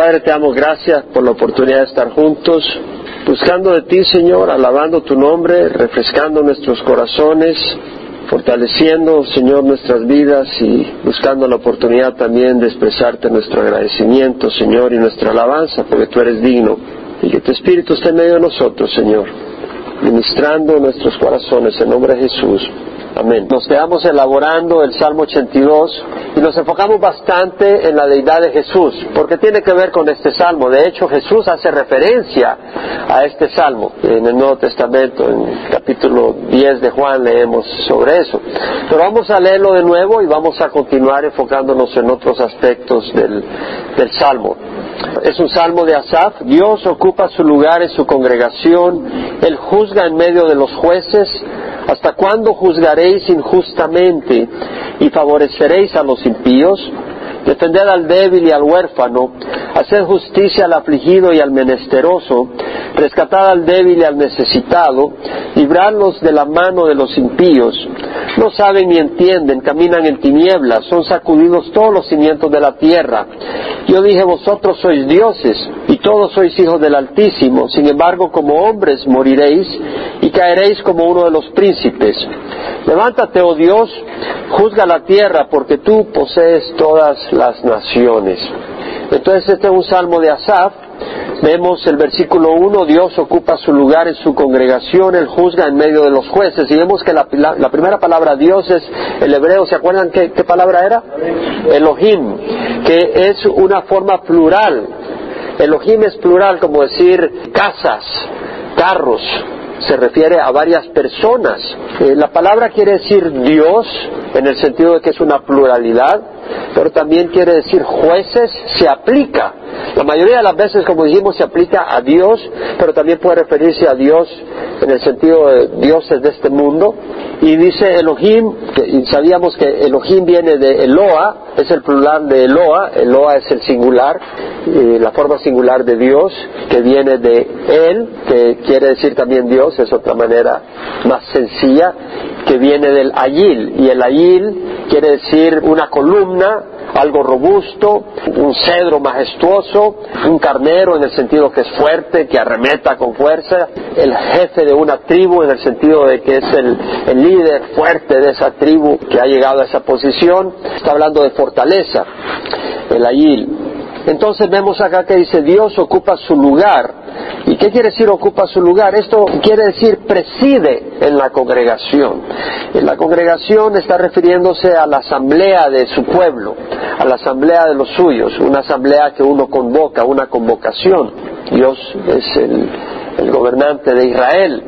Padre, te damos gracias por la oportunidad de estar juntos, buscando de ti, Señor, alabando tu nombre, refrescando nuestros corazones, fortaleciendo, Señor, nuestras vidas y buscando la oportunidad también de expresarte nuestro agradecimiento, Señor, y nuestra alabanza, porque tú eres digno. Y que tu Espíritu esté en medio de nosotros, Señor, ministrando nuestros corazones en nombre de Jesús. Amén. Nos quedamos elaborando el Salmo 82 y nos enfocamos bastante en la deidad de Jesús, porque tiene que ver con este Salmo. De hecho, Jesús hace referencia a este Salmo. En el Nuevo Testamento, en el capítulo 10 de Juan, leemos sobre eso. Pero vamos a leerlo de nuevo y vamos a continuar enfocándonos en otros aspectos del, del Salmo. Es un salmo de Asaf. Dios ocupa su lugar en su congregación. Él juzga en medio de los jueces. ¿Hasta cuándo juzgaréis injustamente y favoreceréis a los impíos? Defended al débil y al huérfano, haced justicia al afligido y al menesteroso, rescatad al débil y al necesitado, libradlos de la mano de los impíos. No saben ni entienden, caminan en tinieblas, son sacudidos todos los cimientos de la tierra. Yo dije, vosotros sois dioses y todos sois hijos del Altísimo, sin embargo como hombres moriréis y caeréis como uno de los príncipes. Levántate, oh Dios, juzga la tierra, porque tú posees todas las naciones. Entonces este es un salmo de Asaf. Vemos el versículo 1, Dios ocupa su lugar en su congregación, Él juzga en medio de los jueces. Y vemos que la, primera palabra Dios es el hebreo, ¿se acuerdan qué, qué palabra era? Elohim, que es una forma plural. Elohim es plural, como decir casas, carros, se refiere a varias personas. Eh, la palabra quiere decir Dios, en el sentido de que es una pluralidad, pero también quiere decir jueces, se aplica. La mayoría de las veces, como dijimos, se aplica a Dios, pero también puede referirse a Dios en el sentido de dioses de este mundo. Y dice Elohim, y sabíamos que Elohim viene de Eloa, es el plural de Eloa, Eloa es el singular, la forma singular de Dios, que viene de Él, que quiere decir también Dios, es otra manera más sencilla, que viene del Ayil, y el Ayil quiere decir una columna, algo robusto, un cedro majestuoso, un carnero en el sentido que es fuerte, que arremeta con fuerza, el jefe de una tribu en el sentido de que es el, el líder fuerte de esa tribu que ha llegado a esa posición, está hablando de fortaleza, el ayil. Entonces vemos acá que dice Dios ocupa su lugar. ¿Y qué quiere decir ocupa su lugar? Esto quiere decir preside en la congregación. En la congregación está refiriéndose a la asamblea de su pueblo, a la asamblea de los suyos, una asamblea que uno convoca, una convocación. Dios es el, el gobernante de Israel,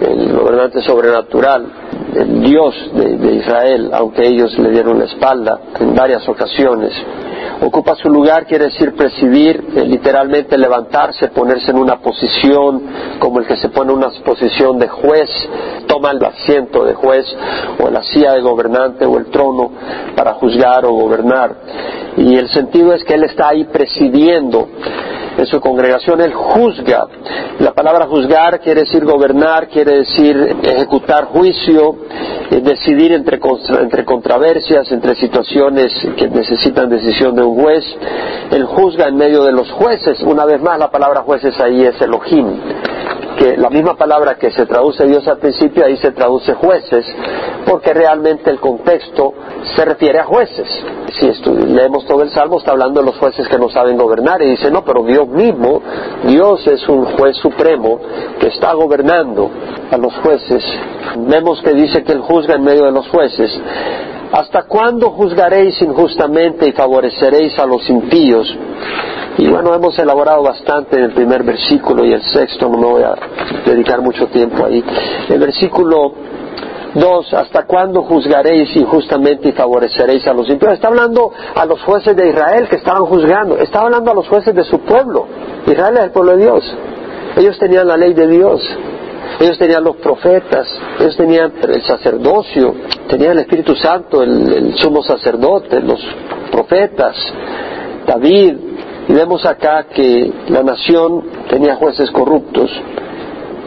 el gobernante sobrenatural, el Dios de, Israel, aunque ellos le dieron la espalda en varias ocasiones. Ocupa su lugar quiere decir presidir, eh, literalmente levantarse, ponerse en una posición como el que se pone en una posición de juez, toma el asiento de juez o la silla de gobernante o el trono para juzgar o gobernar. Y el sentido es que él está ahí presidiendo en su congregación, él juzga. La palabra juzgar quiere decir gobernar, quiere decir ejecutar juicio, eh, decidir entre, entre controversias, entre situaciones que necesitan decisión de un juez. Él juzga en medio de los jueces. Una vez más, la palabra jueces ahí es Elohim que la misma palabra que se traduce Dios al principio, ahí se traduce jueces, porque realmente el contexto se refiere a jueces. Si leemos todo el Salmo, está hablando de los jueces que no saben gobernar, y dice, no, pero Dios mismo, Dios es un juez supremo que está gobernando a los jueces. Vemos que dice que Él juzga en medio de los jueces. ¿Hasta cuándo juzgaréis injustamente y favoreceréis a los impíos? Y bueno, hemos elaborado bastante en el primer versículo y el sexto, no me voy a dedicar mucho tiempo ahí. El versículo 2, ¿hasta cuándo juzgaréis injustamente y favoreceréis a los impíos? Está hablando a los jueces de Israel que estaban juzgando, está hablando a los jueces de su pueblo. Israel es el pueblo de Dios. Ellos tenían la ley de Dios, ellos tenían los profetas, ellos tenían el sacerdocio, tenían el Espíritu Santo, el, el sumo sacerdote, los profetas, David, y vemos acá que la nación tenía jueces corruptos,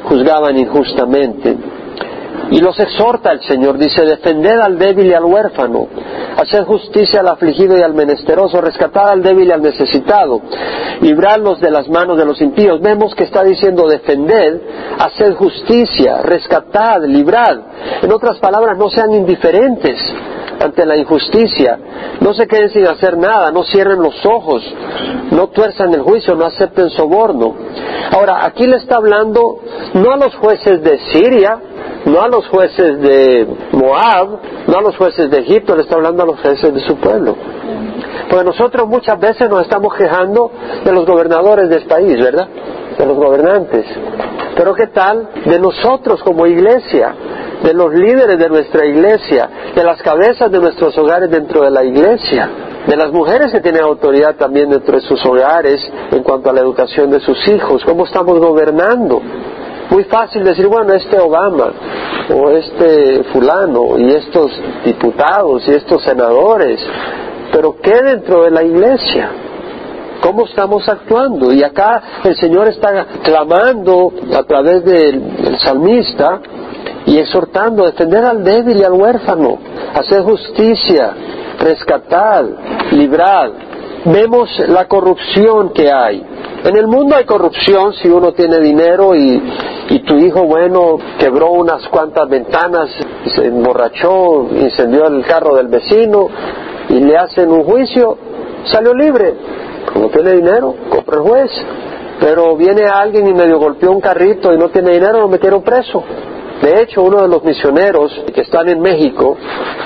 juzgaban injustamente. Y los exhorta el Señor, dice, defended al débil y al huérfano, hacer justicia al afligido y al menesteroso, rescatar al débil y al necesitado, librarlos de las manos de los impíos. Vemos que está diciendo defended, hacer justicia, rescatad, librad. En otras palabras, no sean indiferentes ante la injusticia, no se queden sin hacer nada, no cierren los ojos, no tuerzan el juicio, no acepten soborno. Ahora, aquí le está hablando no a los jueces de Siria, no a los jueces de Moab, no a los jueces de Egipto, le está hablando a los jueces de su pueblo. Porque nosotros muchas veces nos estamos quejando de los gobernadores del país, ¿verdad? De los gobernantes. Pero ¿qué tal de nosotros como iglesia? De los líderes de nuestra iglesia, de las cabezas de nuestros hogares dentro de la iglesia, de las mujeres que tienen autoridad también dentro de sus hogares en cuanto a la educación de sus hijos, cómo estamos gobernando. Muy fácil decir, bueno, este Obama o este fulano y estos diputados y estos senadores, pero ¿qué dentro de la iglesia? ¿Cómo estamos actuando? Y acá el Señor está clamando a través del, salmista y exhortando a defender al débil y al huérfano, hacer justicia, rescatar, librar. Vemos la corrupción que hay. En el mundo hay corrupción si uno tiene dinero y, y tu hijo, bueno, quebró unas cuantas ventanas, se emborrachó, incendió el carro del vecino y le hacen un juicio, salió libre. Como tiene dinero, compra el juez. Pero viene alguien y medio golpeó un carrito y no tiene dinero, lo metieron preso. De hecho, uno de los misioneros que están en México,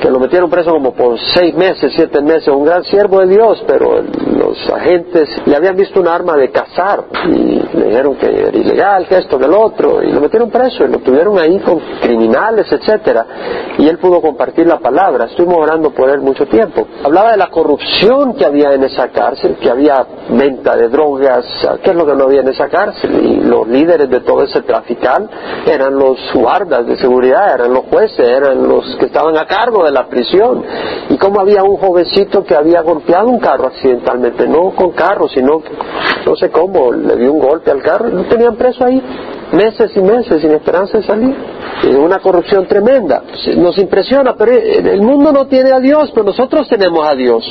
que lo metieron preso como por seis meses, siete meses, un gran siervo de Dios, pero los agentes le habían visto un arma de cazar y le dijeron que era ilegal, que esto, que el otro, y lo metieron preso y lo tuvieron ahí con criminales, etcétera, y él pudo compartir la palabra. Estuvimos orando por él mucho tiempo. Hablaba de la corrupción que había en esa cárcel, que había venta de drogas, ¿qué es lo que no había en esa cárcel? Y los líderes de todo ese trafical eran los guardias de seguridad, eran los jueces, eran los que estaban a cargo de la prisión. Y como había un jovencito que había golpeado un carro accidentalmente, no con carro, sino, no sé cómo, le dio un golpe al carro, lo tenían preso ahí meses y meses sin esperanza de salir. Una corrupción tremenda. Nos impresiona, pero el mundo no tiene a Dios, pero nosotros tenemos a Dios.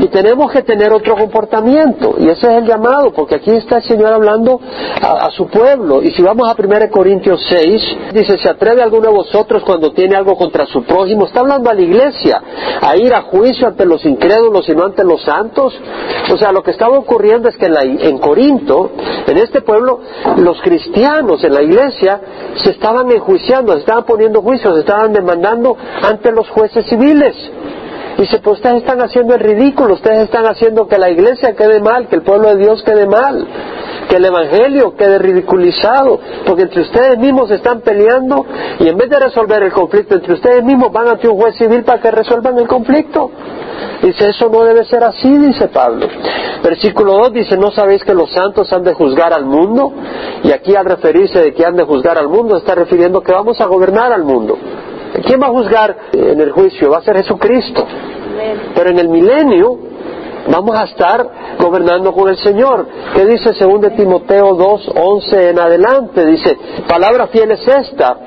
Y tenemos que tener otro comportamiento. Y ese es el llamado, porque aquí está el Señor hablando a, a su pueblo. Y si vamos a 1 Corintios 6, dice, ¿se atreve alguno de vosotros cuando tiene algo contra su prójimo? Está hablando a la iglesia, a ir a juicio ante los incrédulos y no ante los santos. O sea, lo que estaba ocurriendo es que en, la, en Corinto, en este pueblo, los cristianos en la iglesia se estaban enjuiciando, se estaban poniendo juicios, estaban demandando ante los jueces civiles. Dice, pues ustedes están haciendo el ridículo, ustedes están haciendo que la iglesia quede mal, que el pueblo de Dios quede mal, que el evangelio quede ridiculizado, porque entre ustedes mismos están peleando y en vez de resolver el conflicto entre ustedes mismos van ante un juez civil para que resuelvan el conflicto. Dice, eso no debe ser así, dice Pablo. Versículo 2 dice, ¿no sabéis que los santos han de juzgar al mundo? Y aquí al referirse de que han de juzgar al mundo, está refiriendo que vamos a gobernar al mundo. ¿Quién va a juzgar en el juicio? Va a ser Jesucristo. Pero en el milenio vamos a estar gobernando con el Señor. ¿Qué dice según de Timoteo 2, 11 en adelante? Dice, palabra fiel es esta,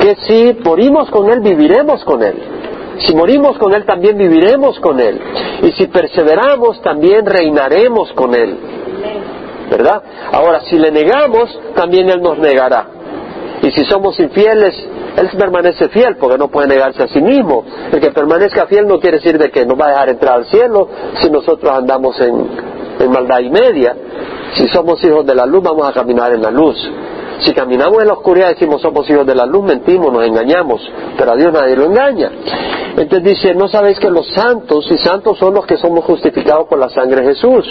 que si morimos con Él, viviremos con Él. Si morimos con Él, también viviremos con Él. Y si perseveramos, también reinaremos con Él. ¿Verdad? Ahora, si le negamos, también Él nos negará. Y si somos infieles, él permanece fiel porque no puede negarse a sí mismo. El que permanezca fiel no quiere decir de que nos va a dejar entrar al cielo si nosotros andamos en, en maldad y media. Si somos hijos de la luz, vamos a caminar en la luz. Si caminamos en la oscuridad decimos somos hijos de la luz, mentimos, nos engañamos, pero a Dios nadie lo engaña. Entonces dice, no sabéis que los santos y santos son los que somos justificados por la sangre de Jesús.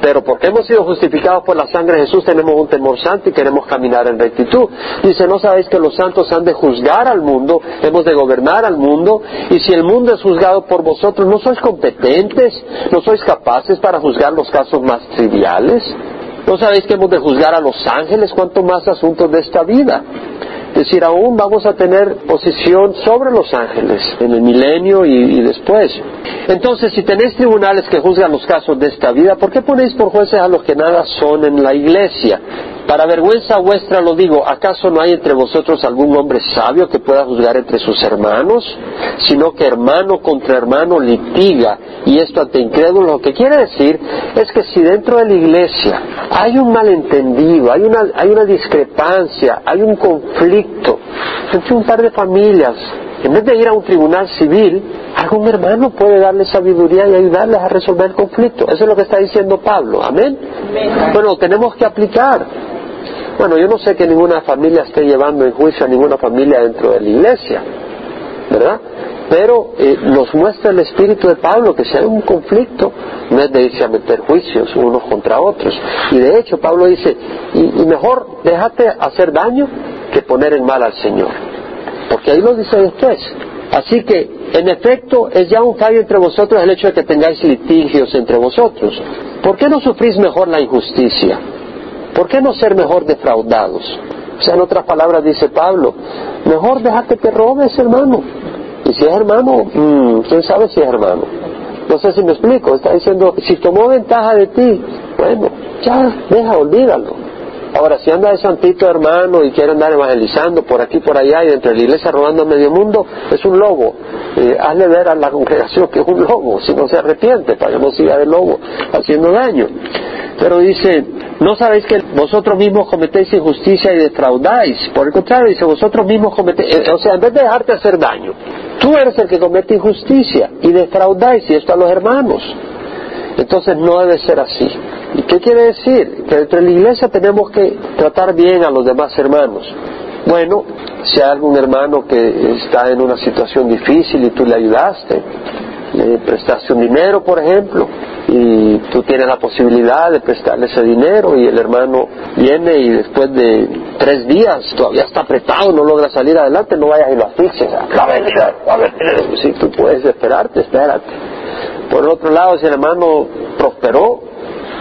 Pero porque hemos sido justificados por la sangre de Jesús tenemos un temor santo y queremos caminar en rectitud. Dice, no sabéis que los santos han de juzgar al mundo, hemos de gobernar al mundo, y si el mundo es juzgado por vosotros, ¿no sois competentes? ¿No sois capaces para juzgar los casos más triviales? ¿No sabéis que hemos de juzgar a los ángeles? ¿Cuánto más asuntos de esta vida? Es decir, aún vamos a tener posición sobre los ángeles en el milenio y, y, después. Entonces, si tenéis tribunales que juzgan los casos de esta vida, ¿por qué ponéis por jueces a los que nada son en la iglesia? Para vergüenza vuestra lo digo, ¿acaso no hay entre vosotros algún hombre sabio que pueda juzgar entre sus hermanos? Sino que hermano contra hermano litiga, y esto ante incrédulo. Lo que quiere decir es que si dentro de la iglesia hay un malentendido, hay una, hay una discrepancia, hay un conflicto entre un par de familias, en vez de ir a un tribunal civil, algún hermano puede darle sabiduría y ayudarles a resolver el conflicto. Eso es lo que está diciendo Pablo. Amén. Bueno, tenemos que aplicar. Bueno, yo no sé que ninguna familia esté llevando en juicio a ninguna familia dentro de la iglesia, ¿verdad? Pero eh, nos muestra el espíritu de Pablo que si hay un conflicto, no es de irse a meter juicios unos contra otros. Y de hecho, Pablo dice, y, y mejor déjate hacer daño que poner en mal al Señor. Porque ahí lo dice después. Así que, en efecto, es ya un fallo entre vosotros el hecho de que tengáis litigios entre vosotros. ¿Por qué no sufrís mejor la injusticia? ¿Por qué no ser mejor defraudados? O sea, en otras palabras dice Pablo, mejor déjate que robes, hermano. Y si es hermano, mmm, quién sabe si es hermano. No sé si me explico. Está diciendo, si tomó ventaja de ti, bueno, ya, deja, olvídalo. Ahora, si anda de santito hermano y quiere andar evangelizando por aquí, por allá y dentro de la iglesia robando a medio mundo, es un lobo. Eh, hazle ver a la congregación que es un lobo, si no se arrepiente, para que no siga de lobo haciendo daño. Pero dice, ¿no sabéis que vosotros mismos cometéis injusticia y defraudáis? Por el contrario, dice, vosotros mismos cometéis, eh, o sea, en vez de dejarte hacer daño, tú eres el que comete injusticia y defraudáis, y esto a los hermanos. Entonces no debe ser así. ¿Y qué quiere decir? Que dentro de la iglesia tenemos que tratar bien a los demás hermanos. Bueno, si hay algún hermano que está en una situación difícil y tú le ayudaste, le prestaste un dinero, por ejemplo, y tú tienes la posibilidad de prestarle ese dinero y el hermano viene y después de tres días todavía está apretado, no logra salir adelante, no vayas y lo asfixies. A ver, a ver, si tú puedes esperarte, espérate. Por el otro lado, si el hermano prosperó,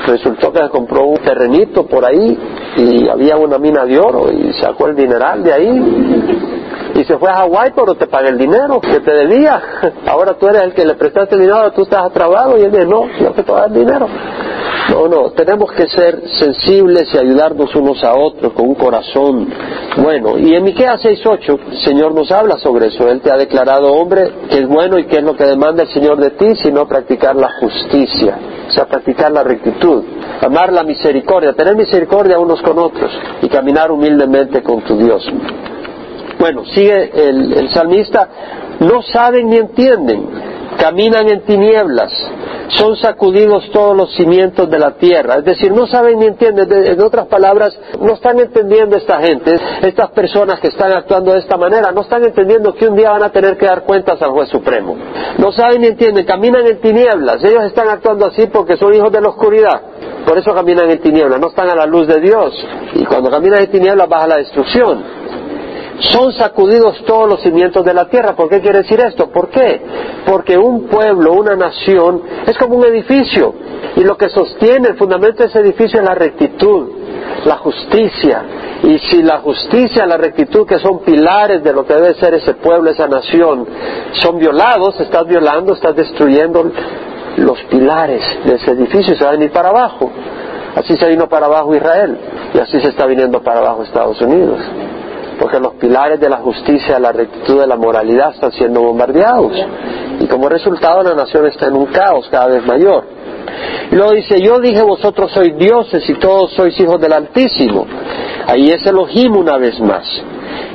resultó que se compró un terrenito por ahí y había una mina de oro y sacó el dineral de ahí y se fue a Hawái pero te paga el dinero que te debía. Ahora tú eres el que le prestaste el dinero, tú estás atrabado y él dice, no, no te paga el dinero. No, no, tenemos que ser sensibles y ayudarnos unos a otros con un corazón bueno. Y en Miqueas 6.8, el Señor nos habla sobre eso. Él te ha declarado hombre que es bueno y que es lo que demanda el Señor de ti, sino practicar la justicia, o sea, practicar la rectitud, amar la misericordia, tener misericordia unos con otros y caminar humildemente con tu Dios. Bueno, sigue el, salmista, no saben ni entienden, caminan en tinieblas, son sacudidos todos los cimientos de la tierra. Es decir, no saben ni entienden. En otras palabras, no están entendiendo esta gente, estas personas que están actuando de esta manera, no están entendiendo que un día van a tener que dar cuentas al juez supremo. No saben ni entienden, caminan en tinieblas. Ellos están actuando así porque son hijos de la oscuridad. Por eso caminan en tinieblas, no están a la luz de Dios. Y cuando caminan en tinieblas baja la destrucción son sacudidos todos los cimientos de la tierra. ¿Por qué quiere decir esto? ¿Por qué? Porque un pueblo, una nación, es como un edificio. Y lo que sostiene el fundamento de ese edificio es la rectitud, la justicia. Y si la justicia, la rectitud, que son pilares de lo que debe ser ese pueblo, esa nación, son violados, estás violando, estás destruyendo los pilares de ese edificio y se va a venir para abajo. Así se vino para abajo Israel y así se está viniendo para abajo Estados Unidos porque los pilares de la justicia, la rectitud, de la moralidad están siendo bombardeados. Y como resultado la nación está en un caos cada vez mayor. Y luego dice, yo dije vosotros sois dioses y todos sois hijos del Altísimo. Ahí es Elohim una vez más.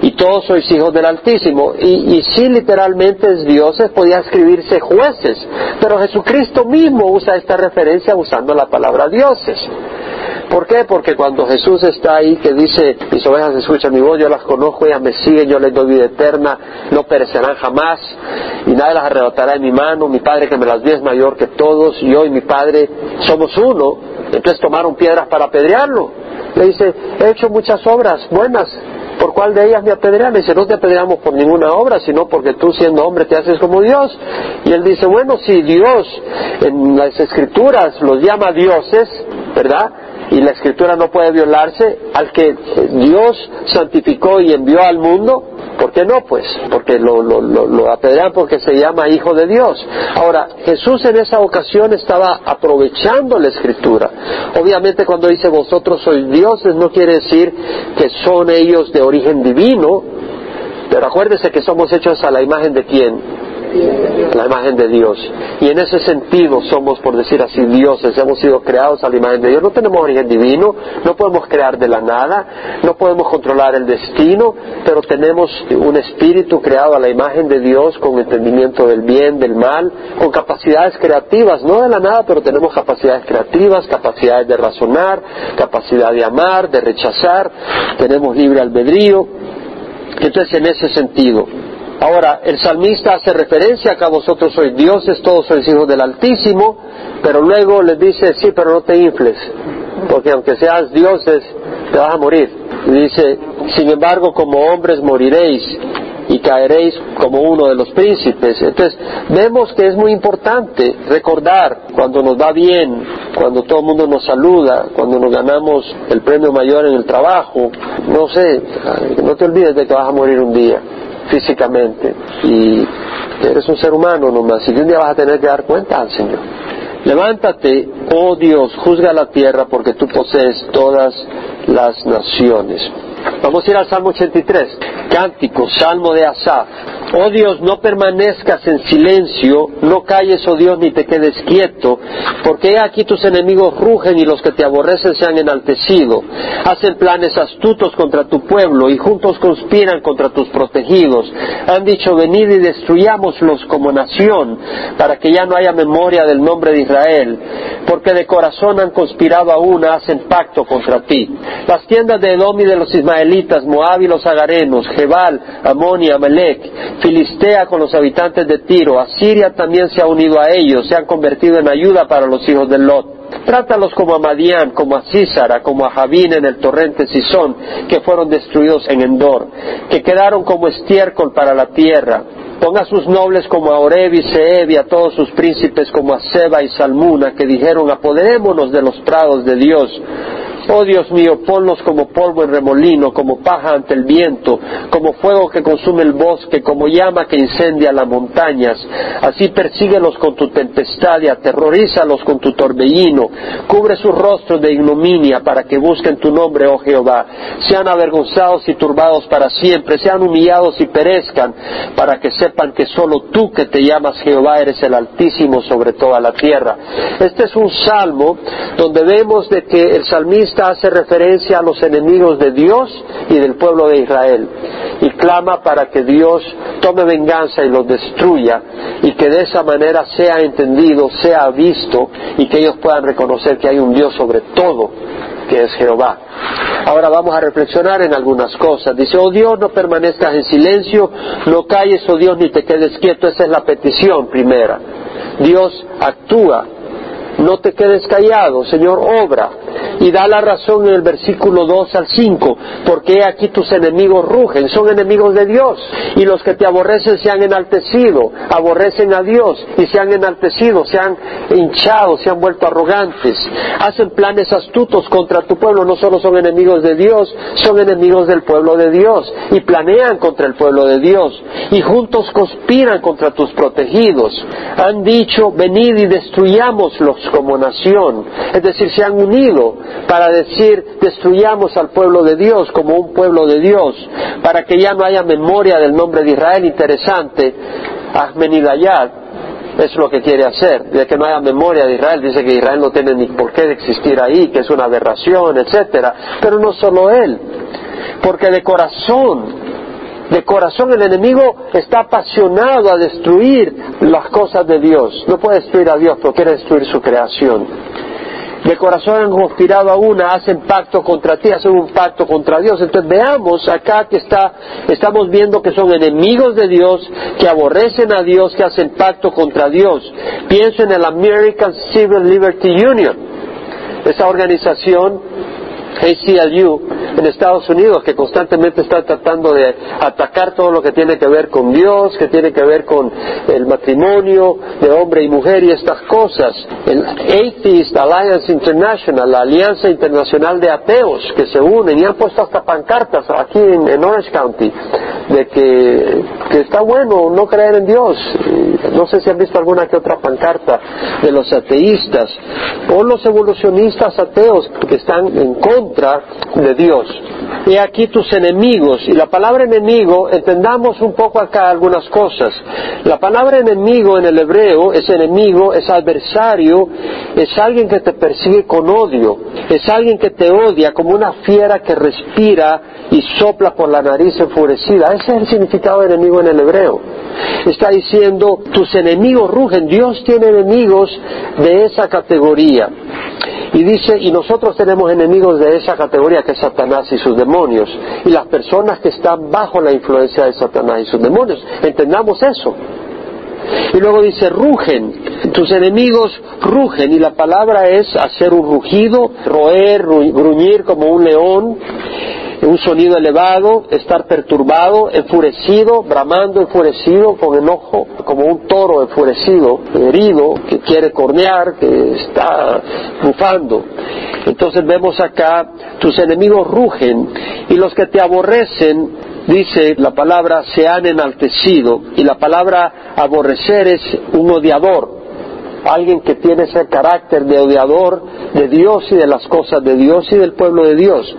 Y todos sois hijos del Altísimo. Y, y si literalmente es dioses, podía escribirse jueces. Pero Jesucristo mismo usa esta referencia usando la palabra dioses. ¿Por qué? Porque cuando Jesús está ahí que dice, mis ovejas escuchan mi voz, yo las conozco, ellas me siguen, yo les doy vida eterna, no perecerán jamás y nadie las arrebatará de mi mano, mi Padre que me las dio es mayor que todos, yo y mi Padre somos uno, entonces tomaron piedras para apedrearlo. Le dice, he hecho muchas obras buenas, ¿por cuál de ellas me apedrean? Le dice, no te apedreamos por ninguna obra, sino porque tú siendo hombre te haces como Dios. Y él dice, bueno, si Dios en las escrituras los llama dioses, ¿verdad? Y la escritura no puede violarse, al que Dios santificó y envió al mundo, ¿Por qué no? Pues porque lo, lo, lo, apedrean porque se llama hijo de Dios. Ahora, Jesús en esa ocasión estaba aprovechando la escritura. Obviamente cuando dice vosotros sois dioses no quiere decir que son ellos de origen divino, pero acuérdese que somos hechos a la imagen de quién? La imagen de Dios. Y en ese sentido somos, por decir así, dioses, hemos sido creados a la imagen de Dios. No tenemos origen divino, no podemos crear de la nada, no podemos controlar el destino, pero tenemos un espíritu creado a la imagen de Dios con entendimiento del bien, del mal, con capacidades creativas, no de la nada, pero tenemos capacidades creativas, capacidades de razonar, capacidad de amar, de rechazar, tenemos libre albedrío. Entonces, en ese sentido, Ahora, el salmista hace referencia a que vosotros sois dioses, todos sois hijos del Altísimo, pero luego les dice, sí, pero no te infles, porque aunque seas dioses, te vas a morir. Y dice, sin embargo, como hombres moriréis y caeréis como uno de los príncipes. Entonces, vemos que es muy importante recordar cuando nos va bien, cuando todo el mundo nos saluda, cuando nos ganamos el premio mayor en el trabajo, no sé, no te olvides de que vas a morir un día físicamente y eres un ser humano nomás y un día vas a tener que dar cuenta al Señor. Levántate, oh Dios, juzga la tierra porque tú posees todas las naciones. Vamos a ir al Salmo 83, cántico, Salmo de Asaf. Oh Dios, no permanezcas en silencio, no calles, oh Dios, ni te quedes quieto, porque aquí tus enemigos rugen y los que te aborrecen se han enaltecido. Hacen planes astutos contra tu pueblo y juntos conspiran contra tus protegidos. Han dicho, venid y destruyámoslos como nación, para que ya no haya memoria del nombre de Israel, porque de corazón han conspirado aún, hacen pacto contra ti. Las tiendas de Edom y de los ismaelitas, Moab y los agarenos, Jebal, Amón y Amalek, Filistea con los habitantes de Tiro, Asiria también se ha unido a ellos, se han convertido en ayuda para los hijos de Lot. Trátalos como a Madián, como a Císara, como a Javín en el torrente Sison, que fueron destruidos en Endor, que quedaron como estiércol para la tierra. Ponga sus nobles como a Oreb y Seeb y a todos sus príncipes como a Seba y Salmuna, que dijeron, apoderémonos de los prados de Dios. Oh Dios mío, ponlos como polvo en remolino, como paja ante el viento, como fuego que consume el bosque, como llama que incendia las montañas. Así persíguelos con tu tempestad y aterrorízalos con tu torbellino. Cubre sus rostros de ignominia para que busquen tu nombre, oh Jehová. Sean avergonzados y turbados para siempre, sean humillados y perezcan, para que sepan que solo tú que te llamas Jehová eres el Altísimo sobre toda la tierra. Este es un salmo donde vemos de que el salmista hace referencia a los enemigos de Dios y del pueblo de Israel y clama para que Dios tome venganza y los destruya y que de esa manera sea entendido, sea visto y que ellos puedan reconocer que hay un Dios sobre todo que es Jehová. Ahora vamos a reflexionar en algunas cosas. Dice, oh Dios, no permanezcas en silencio, no calles, oh Dios, ni te quedes quieto. Esa es la petición primera. Dios actúa no te quedes callado, Señor, obra. Y da la razón en el versículo 2 al 5, porque aquí tus enemigos rugen, son enemigos de Dios, y los que te aborrecen se han enaltecido, aborrecen a Dios y se han enaltecido, se han hinchado, se han vuelto arrogantes, hacen planes astutos contra tu pueblo, no solo son enemigos de Dios, son enemigos del pueblo de Dios, y planean contra el pueblo de Dios, y juntos conspiran contra tus protegidos. Han dicho, venid y destruyámoslos como nación. Es decir, se han unido para decir, destruyamos al pueblo de Dios como un pueblo de Dios, para que ya no haya memoria del nombre de Israel. Interesante, Ahmenidayat es lo que quiere hacer, de que no haya memoria de Israel, dice que Israel no tiene ni por qué existir ahí, que es una aberración, etcétera. Pero no solo él, porque de corazón de corazón el enemigo está apasionado a destruir las cosas de Dios. No puede destruir a Dios, pero quiere destruir su creación. De corazón han conspirado a una, hacen pacto contra ti, hacen un pacto contra Dios. Entonces veamos acá que está, estamos viendo que son enemigos de Dios, que aborrecen a Dios, que hacen pacto contra Dios. Pienso en el American Civil Liberty Union, esa organización ACLU en Estados Unidos que constantemente está tratando de atacar todo lo que tiene que ver con Dios, que tiene que ver con el matrimonio de hombre y mujer y estas cosas. El Atheist Alliance International, la Alianza Internacional de Ateos, que se unen y han puesto hasta pancartas aquí en, Orange County de que, que está bueno no creer en Dios. No sé si han visto alguna que otra pancarta de los ateístas o los evolucionistas ateos que están en contra de Dios. Y aquí tus enemigos. Y la palabra enemigo, entendamos un poco acá algunas cosas. La palabra enemigo en el hebreo es enemigo, es adversario, es alguien que te persigue con odio, es alguien que te odia como una fiera que respira y sopla por la nariz enfurecida. Ese es el significado de enemigo en el hebreo. Está diciendo, tus enemigos rugen. Dios tiene enemigos de esa categoría. Y dice, y nosotros tenemos enemigos de esa categoría que es Satanás y sus demonios. Y las personas que están bajo la influencia de Satanás y sus demonios. Entendamos eso. Y luego dice, rugen, tus enemigos rugen, y la palabra es hacer un rugido, roer, gruñir como un león, un sonido elevado, estar perturbado, enfurecido, bramando, enfurecido, con enojo, como un toro enfurecido, herido, que quiere cornear, que está bufando. Entonces vemos acá, tus enemigos rugen y los que te aborrecen, dice la palabra, se han enaltecido y la palabra aborrecer es un odiador alguien que tiene ese carácter de odiador de Dios y de las cosas de Dios y del pueblo de Dios.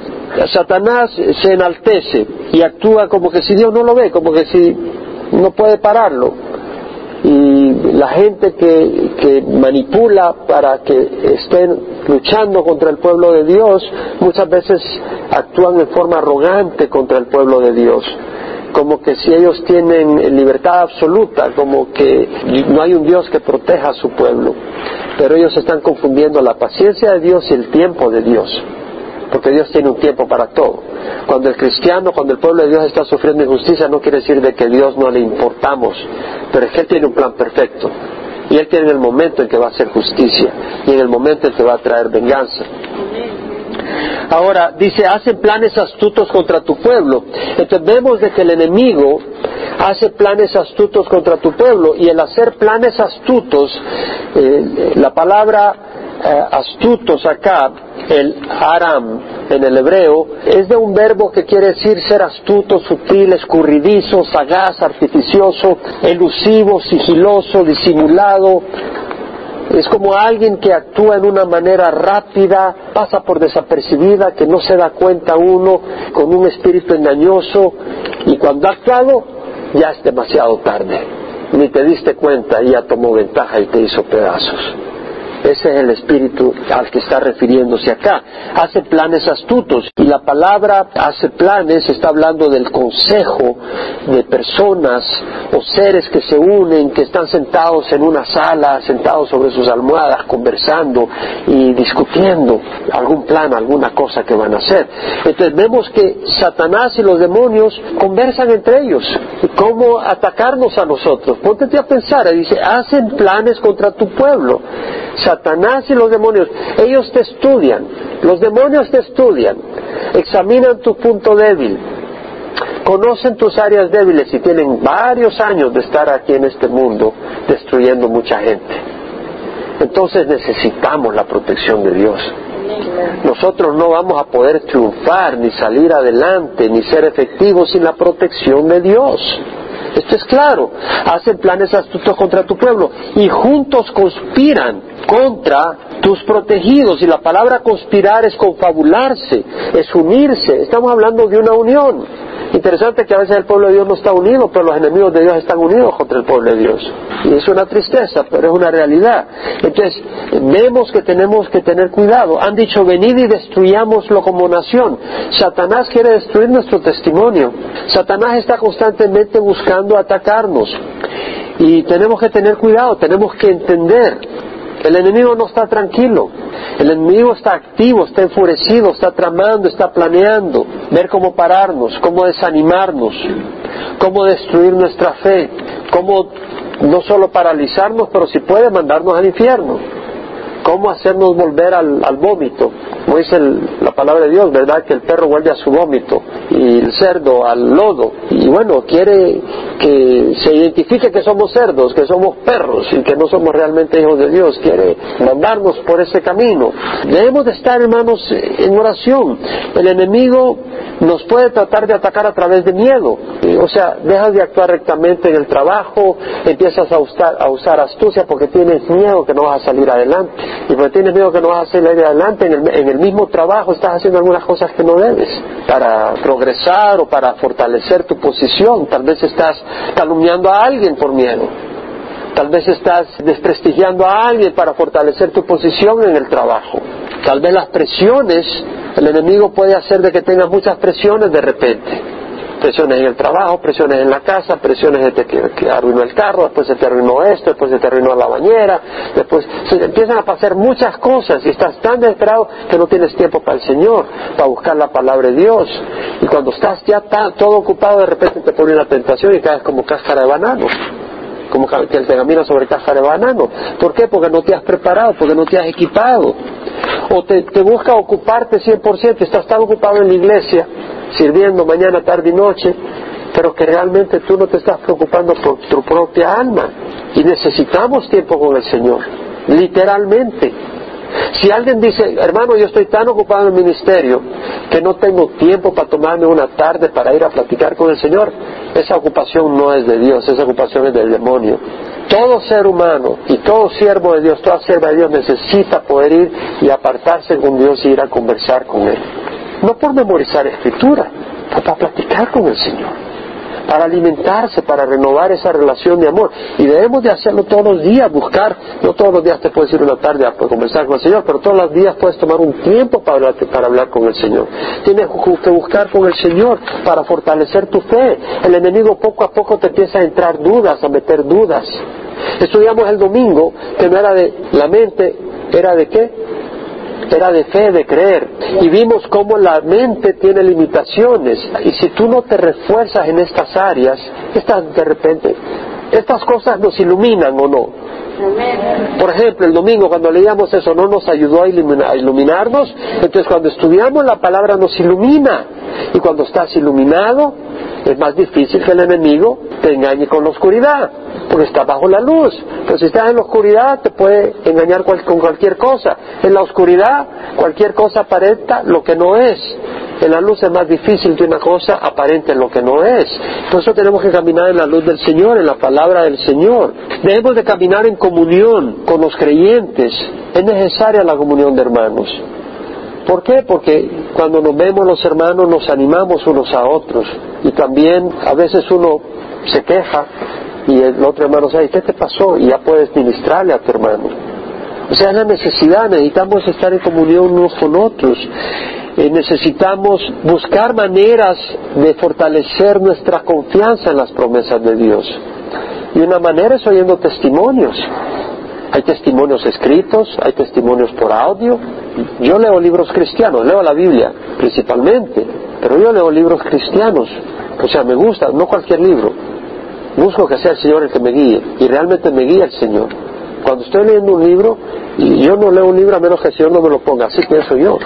Satanás se enaltece y actúa como que si Dios no lo ve, como que si no puede pararlo. La gente que, que manipula para que estén luchando contra el pueblo de Dios, muchas veces actúan en forma arrogante contra el pueblo de Dios como que si ellos tienen libertad absoluta, como que no hay un Dios que proteja a su pueblo. Pero ellos están confundiendo la paciencia de Dios y el tiempo de Dios porque Dios tiene un tiempo para todo. Cuando el cristiano, cuando el pueblo de Dios está sufriendo injusticia, no quiere decir de que Dios no le importamos, pero es que Él tiene un plan perfecto. Y Él tiene el momento en que va a hacer justicia y en el momento en que va a traer venganza. Ahora, dice, hacen planes astutos contra tu pueblo. Entonces vemos de que el enemigo hace planes astutos contra tu pueblo y el hacer planes astutos, eh, la palabra eh, astutos acá, el aram en el hebreo, es de un verbo que quiere decir ser astuto, sutil, escurridizo, sagaz, artificioso, elusivo, sigiloso, disimulado, es como alguien que actúa en una manera rápida, pasa por desapercibida, que no se da cuenta uno, con un espíritu engañoso, y cuando ha actuado, ya es demasiado tarde. Ni te diste cuenta ya tomó ventaja y te hizo pedazos. Ese es el espíritu al que está refiriéndose acá. Hace planes astutos y la palabra hace planes está hablando del consejo de personas o seres que se unen, que están sentados en una sala, sentados sobre sus almohadas, conversando y discutiendo algún plan, alguna cosa que van a hacer. Entonces vemos que Satanás y los demonios conversan entre ellos. ¿Cómo atacarnos a nosotros? Póntete a pensar, dice, hacen planes contra tu pueblo. Satanás y los demonios, ellos te estudian, los demonios te estudian, examinan tu punto débil, conocen tus áreas débiles y tienen varios años de estar aquí en este mundo destruyendo mucha gente. Entonces necesitamos la protección de Dios. Nosotros no vamos a poder triunfar, ni salir adelante, ni ser efectivos sin la protección de Dios. Esto es claro. Hacen planes astutos contra tu pueblo y juntos conspiran contra tus protegidos. Y la palabra conspirar es confabularse, es unirse. Estamos hablando de una unión. Interesante que a veces el pueblo de Dios no está unido, pero los enemigos de Dios están unidos contra el pueblo de Dios. Y es una tristeza, pero es una realidad. Entonces, vemos que tenemos que tener cuidado. Han dicho, venid y destruyámoslo como nación. Satanás quiere destruir nuestro testimonio. Satanás está constantemente buscando atacarnos. Y tenemos que tener cuidado, tenemos que entender el enemigo no está tranquilo. El enemigo está activo, está enfurecido, está tramando, está planeando, ver cómo pararnos, cómo desanimarnos, cómo destruir nuestra fe, cómo no solo paralizarnos, pero si puede mandarnos al infierno cómo hacernos volver al, vómito. Como dice la palabra de Dios, ¿verdad? Que el perro vuelve a su vómito y el cerdo al lodo. Y bueno, quiere que se identifique que somos cerdos, que somos perros y que no somos realmente hijos de Dios. Quiere mandarnos por ese camino. Debemos de estar, hermanos, en oración. El enemigo nos puede tratar de atacar a través de miedo. O sea, dejas de actuar rectamente en el trabajo, empiezas a usar astucia porque tienes miedo que no vas a salir adelante. Y porque tienes miedo que no vas a salir adelante, en el, en el mismo trabajo estás haciendo algunas cosas que no debes para progresar o para fortalecer tu posición. Tal vez estás calumniando a alguien por miedo. Tal vez estás desprestigiando a alguien para fortalecer tu posición en el trabajo. Tal vez las presiones, el enemigo puede hacer de que tengas muchas presiones de repente. Presiones en el trabajo, presiones en la casa, presiones de que, arruinó el carro, después se te arruinó esto, después se te arruinó la bañera, después empiezan a pasar muchas cosas y estás tan desesperado que no tienes tiempo para el Señor, para buscar la palabra de Dios. Y cuando estás ya todo ocupado, de repente te pone una tentación y caes como cáscara de banano como que te camina sobre caja de banano. ¿Por qué? Porque no te has preparado, porque no te has equipado. O te, busca ocuparte 100%, estás tan ocupado en la iglesia, sirviendo mañana, tarde y noche, pero que realmente tú no te estás preocupando por tu propia alma. Y necesitamos tiempo con el Señor, literalmente. Si alguien dice, hermano, yo estoy tan ocupado en el ministerio que no tengo tiempo para tomarme una tarde para ir a platicar con el Señor, esa ocupación no es de Dios, esa ocupación es del demonio. Todo ser humano y todo siervo de Dios, toda sierva de Dios necesita poder ir y apartarse con Dios y ir a conversar con Él. No por memorizar escritura, sino para platicar con el Señor para alimentarse, para renovar esa relación de amor. Y debemos de hacerlo todos los días, buscar, no todos los días te puedes ir una tarde a conversar con el Señor, pero todos los días puedes tomar un tiempo para, hablar, para hablar con el Señor. Tienes que buscar con el Señor para fortalecer tu fe. El enemigo poco a poco te empieza a entrar dudas, a meter dudas. Estudiamos el domingo que no era de la mente, era de qué? Era de fe, de creer. Y vimos cómo la mente tiene limitaciones. Y si tú no te refuerzas en estas áreas, estas de repente, estas cosas nos iluminan o no. Por ejemplo, el domingo cuando leíamos eso no nos ayudó a, a iluminarnos, entonces cuando estudiamos la palabra nos ilumina. Y cuando estás iluminado, es más difícil que el enemigo te engañe con la oscuridad, porque está bajo la luz. Pero si estás en la oscuridad, te puede engañar con cualquier cosa. En la oscuridad, cualquier cosa aparenta lo que no es. En la luz es más difícil que una cosa aparente lo que no es. Eso tenemos que caminar en la luz del Señor, en la palabra del Señor. Debemos de caminar en comunión con los creyentes. Es necesaria la comunión de hermanos. ¿Por qué? Porque cuando nos vemos los hermanos nos animamos unos a otros y también a veces uno se queja y el otro hermano dice, ¿qué te pasó? Y ya puedes ministrarle a tu hermano. O sea, es la necesidad, necesitamos estar en comunión unos con otros. Eh, necesitamos buscar maneras de fortalecer nuestra confianza en las promesas de Dios. Y una manera es oyendo testimonios. Hay testimonios escritos, hay testimonios por audio. Yo leo libros cristianos, leo la Biblia principalmente, pero yo leo libros cristianos. O sea, me gusta, no cualquier libro. Busco que sea el Señor el que me guíe y realmente me guía el Señor. Cuando estoy leyendo un libro, y yo no leo un libro a menos que el Señor no me lo ponga, así pienso yo.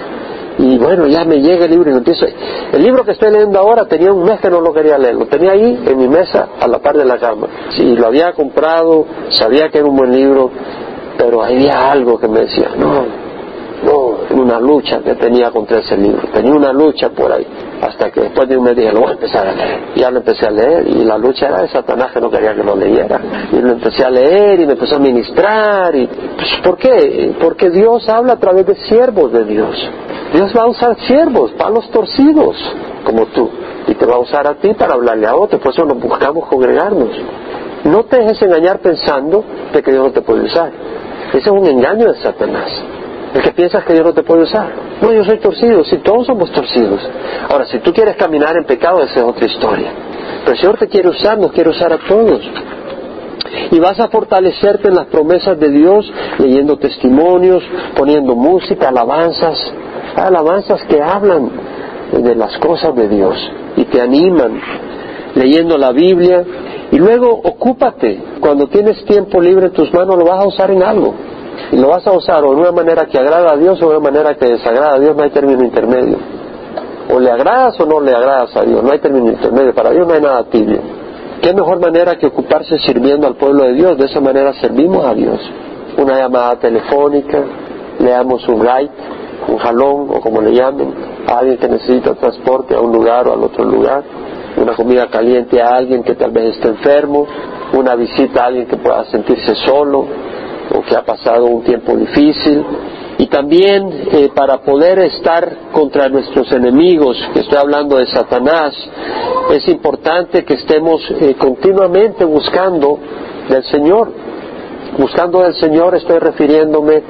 Y bueno, ya me llega el libro y lo empiezo. El libro que estoy leyendo ahora tenía un mes que no lo quería leer, lo tenía ahí en mi mesa a la par de la cama. Sí, lo había comprado, sabía que era un buen libro, pero había algo que me decía, no, no, una lucha que tenía contra ese libro, tenía una lucha por ahí, hasta que después de un mes dije, lo voy a empezar a leer. Ya lo empecé a leer y la lucha era de Satanás que no quería que lo leyera. Y lo empecé a leer y me empezó a ministrar. Y, pues, ¿Por qué? Porque Dios habla a través de siervos de Dios. Dios va a usar siervos, palos torcidos, como tú, y te va a usar a ti para hablarle a otro, por eso nos buscamos congregarnos. No te dejes engañar pensando de que Dios no te puede usar. Ese es un engaño de Satanás. El que piensas que Dios no te puede usar. No, yo soy torcido, si todos somos torcidos. Ahora, si tú quieres caminar en pecado, esa es otra historia. Pero el Señor te quiere usar, nos quiere usar a todos. Y vas a fortalecerte en las promesas de Dios, leyendo testimonios, poniendo música, alabanzas, alabanzas que hablan de las cosas de Dios y te animan, leyendo la Biblia. Y luego ocúpate, cuando tienes tiempo libre en tus manos, lo vas a usar en algo. Y lo vas a usar o de una manera que agrada a Dios o de una manera que desagrada a Dios, no hay término intermedio. O le agradas o no le agradas a Dios, no hay término intermedio. Para Dios no hay nada tibio. ¿Qué mejor manera que ocuparse sirviendo al pueblo de Dios? De esa manera servimos a Dios. Una llamada telefónica, le damos un ride, un jalón o como le llamen, a alguien que necesita transporte a un lugar o al otro lugar, una comida caliente a alguien que tal vez esté enfermo, una visita a alguien que pueda sentirse solo o que ha pasado un tiempo difícil. Y también eh, para poder estar contra nuestros enemigos, que estoy hablando de Satanás, es importante que estemos eh, continuamente buscando del Señor. Buscando del Señor estoy refiriéndome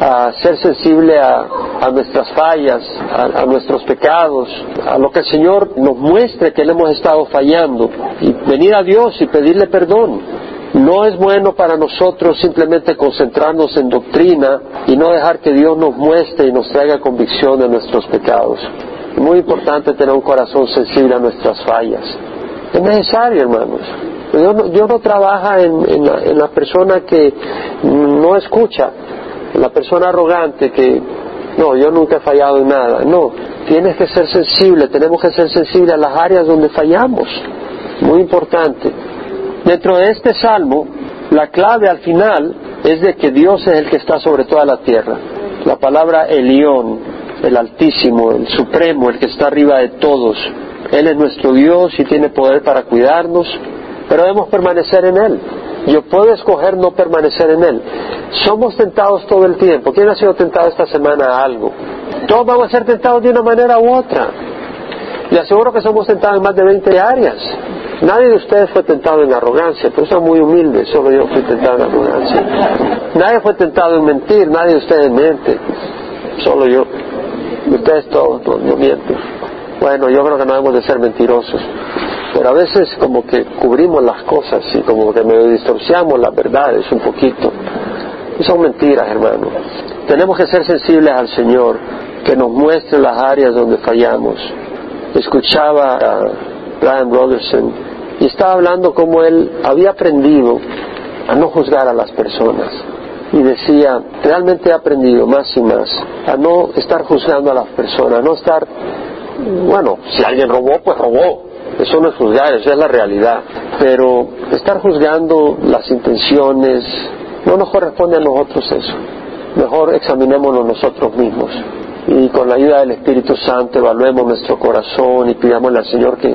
a ser sensible a, nuestras fallas, a, nuestros pecados, a lo que el Señor nos muestre que le hemos estado fallando y venir a Dios y pedirle perdón. No es bueno para nosotros simplemente concentrarnos en doctrina y no dejar que Dios nos muestre y nos traiga convicción de nuestros pecados. Es muy importante tener un corazón sensible a nuestras fallas. Es necesario, hermanos. Dios no, trabaja en, la, en la persona que no escucha, la persona arrogante que, no, yo nunca he fallado en nada. No, tienes que ser sensible, tenemos que ser sensibles a las áreas donde fallamos. Muy importante. Dentro de este salmo, la clave al final es de que Dios es el que está sobre toda la tierra. La palabra Elión, el Altísimo, el Supremo, el que está arriba de todos. Él es nuestro Dios y tiene poder para cuidarnos, pero debemos permanecer en Él. Yo puedo escoger no permanecer en Él. Somos tentados todo el tiempo. ¿Quién ha sido tentado esta semana a algo? Todos vamos a ser tentados de una manera u otra. Le aseguro que somos tentados en más de 20 áreas. Nadie de ustedes fue tentado en arrogancia, pero son muy humildes, solo yo fui tentado en arrogancia. Nadie fue tentado en mentir, nadie de ustedes mente, solo yo. Ustedes todos no, mienten. Bueno, yo creo que no debemos de ser mentirosos, pero a veces como que cubrimos las cosas y como que medio distorciamos las verdades un poquito. Y son mentiras, hermano. Tenemos que ser sensibles al Señor, que nos muestre las áreas donde fallamos. Escuchaba a Brian Robertson y estaba hablando como él había aprendido a no juzgar a las personas. Y decía, realmente he aprendido más y más a no estar juzgando a las personas, a no estar, bueno, si alguien robó, pues robó. Eso no es juzgar, eso es la realidad. Pero estar juzgando las intenciones no nos corresponde a nosotros eso. Mejor examinémonos nosotros mismos y con la ayuda del Espíritu Santo evaluemos nuestro corazón y pidámosle al Señor que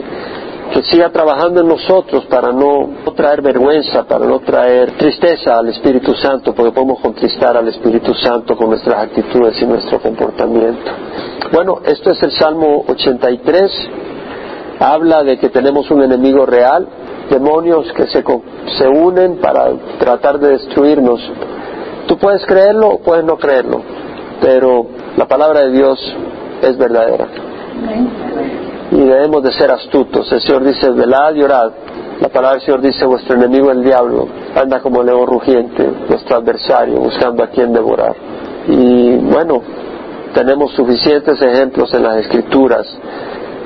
que siga trabajando en nosotros para no, traer vergüenza, para no traer tristeza al Espíritu Santo, porque podemos contristar al Espíritu Santo con nuestras actitudes y nuestro comportamiento. Bueno, esto es el Salmo 83, habla de que tenemos un enemigo real, demonios que se, se unen para tratar de destruirnos. Tú puedes creerlo o puedes no creerlo, pero la palabra de Dios es verdadera y debemos de ser astutos. El Señor dice, velad y orad. La palabra del Señor dice, vuestro enemigo el diablo anda como león rugiente, nuestro adversario, buscando a quien devorar. Y bueno, tenemos suficientes ejemplos en las escrituras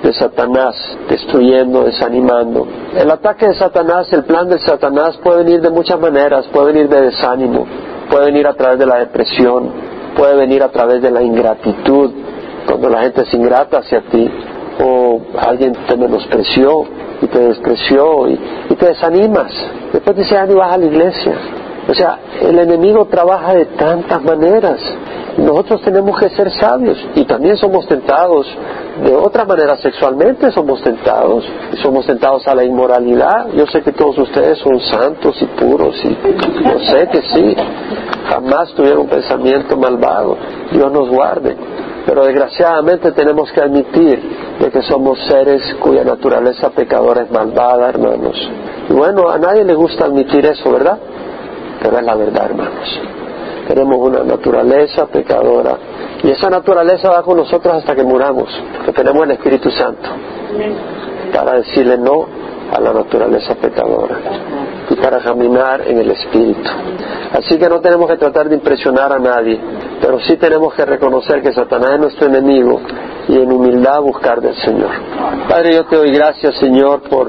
de Satanás destruyendo, desanimando. El ataque de Satanás, el plan de Satanás puede venir de muchas maneras, puede venir de desánimo, puede venir a través de la depresión, puede venir a través de la ingratitud, cuando la gente es ingrata hacia ti, o alguien te menospreció y te despreció y, te desanimas. Después dice, ah, ni vas a la iglesia. O sea, el enemigo trabaja de tantas maneras. Nosotros tenemos que ser sabios y también somos tentados de otra manera sexualmente, somos tentados, somos tentados a la inmoralidad. Yo sé que todos ustedes son santos y puros y yo sé que sí, jamás tuvieron un pensamiento malvado. Dios nos guarde. Pero desgraciadamente tenemos que admitir de que somos seres cuya naturaleza pecadora es malvada, hermanos. Y bueno, a nadie le gusta admitir eso, ¿verdad? Pero es la verdad, hermanos. Tenemos una naturaleza pecadora. Y esa naturaleza va con nosotros hasta que muramos, que tenemos el Espíritu Santo. Para decirle no a la naturaleza pecadora y para caminar en el Espíritu. Así que no tenemos que tratar de impresionar a nadie, pero sí tenemos que reconocer que Satanás es nuestro enemigo y en humildad buscar del Señor. Padre, yo te doy gracias, Señor, por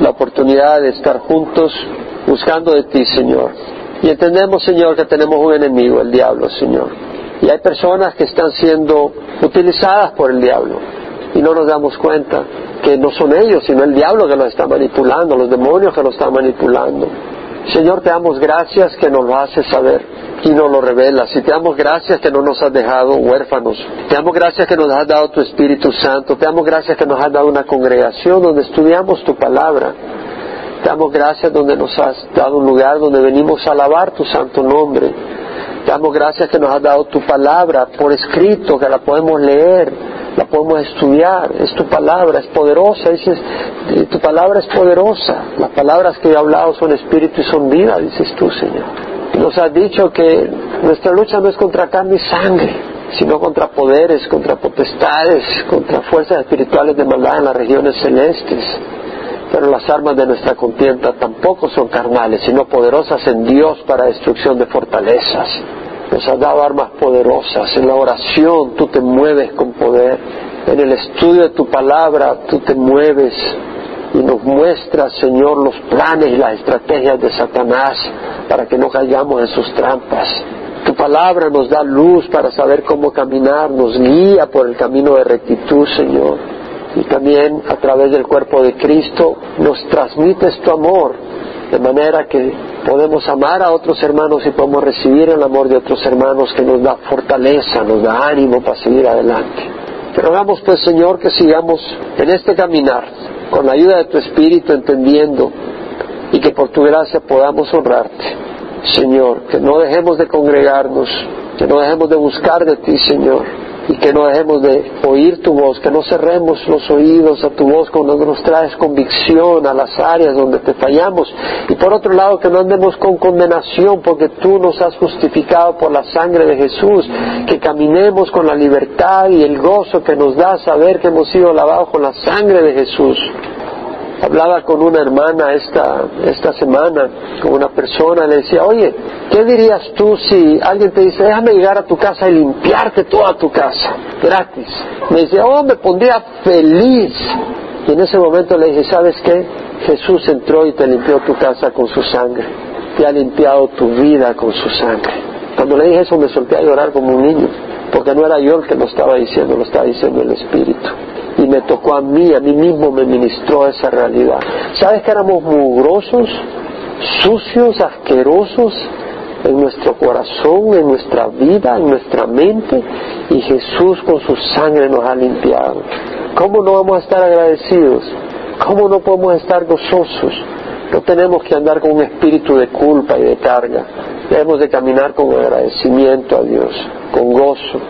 la oportunidad de estar juntos buscando de ti, Señor. Y entendemos, Señor, que tenemos un enemigo, el diablo, Señor. Y hay personas que están siendo utilizadas por el diablo y no nos damos cuenta que no son ellos, sino el diablo que los está manipulando, los demonios que los están manipulando. Señor, te damos gracias que nos lo haces saber y nos lo revelas. Y te damos gracias que no nos has dejado huérfanos. Te damos gracias que nos has dado tu Espíritu Santo. Te damos gracias que nos has dado una congregación donde estudiamos tu palabra. Damos gracias donde nos has dado un lugar donde venimos a alabar tu santo nombre. Damos gracias que nos has dado tu palabra por escrito, que la podemos leer, la podemos estudiar. Es tu palabra, es poderosa. Dices, tu palabra es poderosa. Las palabras que he hablado son espíritu y son vida, dices tú, Señor. Nos has dicho que nuestra lucha no es contra carne y sangre, sino contra poderes, contra potestades, contra fuerzas espirituales de maldad en las regiones celestes. Pero las armas de nuestra contienda tampoco son carnales, sino poderosas en Dios para destrucción de fortalezas. Nos has dado armas poderosas. En la oración tú te mueves con poder. En el estudio de tu palabra tú te mueves y nos muestras, Señor, los planes y las estrategias de Satanás para que no caigamos en sus trampas. Tu palabra nos da luz para saber cómo caminar, nos guía por el camino de rectitud, Señor. Y también a través del cuerpo de Cristo nos transmites tu amor, de manera que podemos amar a otros hermanos y podemos recibir el amor de otros hermanos que nos da fortaleza, nos da ánimo para seguir adelante. Pero hagamos pues, Señor, que sigamos en este caminar, con la ayuda de tu Espíritu, entendiendo y que por tu gracia podamos honrarte. Señor, que no dejemos de congregarnos, que no dejemos de buscar de ti, Señor, y que no dejemos de oír tu voz, que no cerremos los oídos a tu voz cuando nos traes convicción a las áreas donde te fallamos. Y por otro lado, que no andemos con condenación porque tú nos has justificado por la sangre de Jesús, que caminemos con la libertad y el gozo que nos da saber que hemos sido lavados con la sangre de Jesús. Hablaba con una hermana esta, esta semana, con una persona, le decía, oye, ¿qué dirías tú si alguien te dice, déjame llegar a tu casa y limpiarte toda tu casa, gratis? Me dice, oh, me pondría feliz. Y en ese momento le dije, ¿sabes qué? Jesús entró y te limpió tu casa con su sangre, te ha limpiado tu vida con su sangre. Cuando le dije eso me solté a llorar como un niño, porque no era yo el que lo estaba diciendo, lo estaba diciendo el Espíritu y me tocó a mí, a mí mismo me ministró esa realidad. ¿Sabes que éramos mugrosos, sucios, asquerosos en nuestro corazón, en nuestra vida, en nuestra mente? Y Jesús con su sangre nos ha limpiado. ¿Cómo no vamos a estar agradecidos? ¿Cómo no podemos estar gozosos? No tenemos que andar con un espíritu de culpa y de carga. Debemos de caminar con agradecimiento a Dios, con gozo.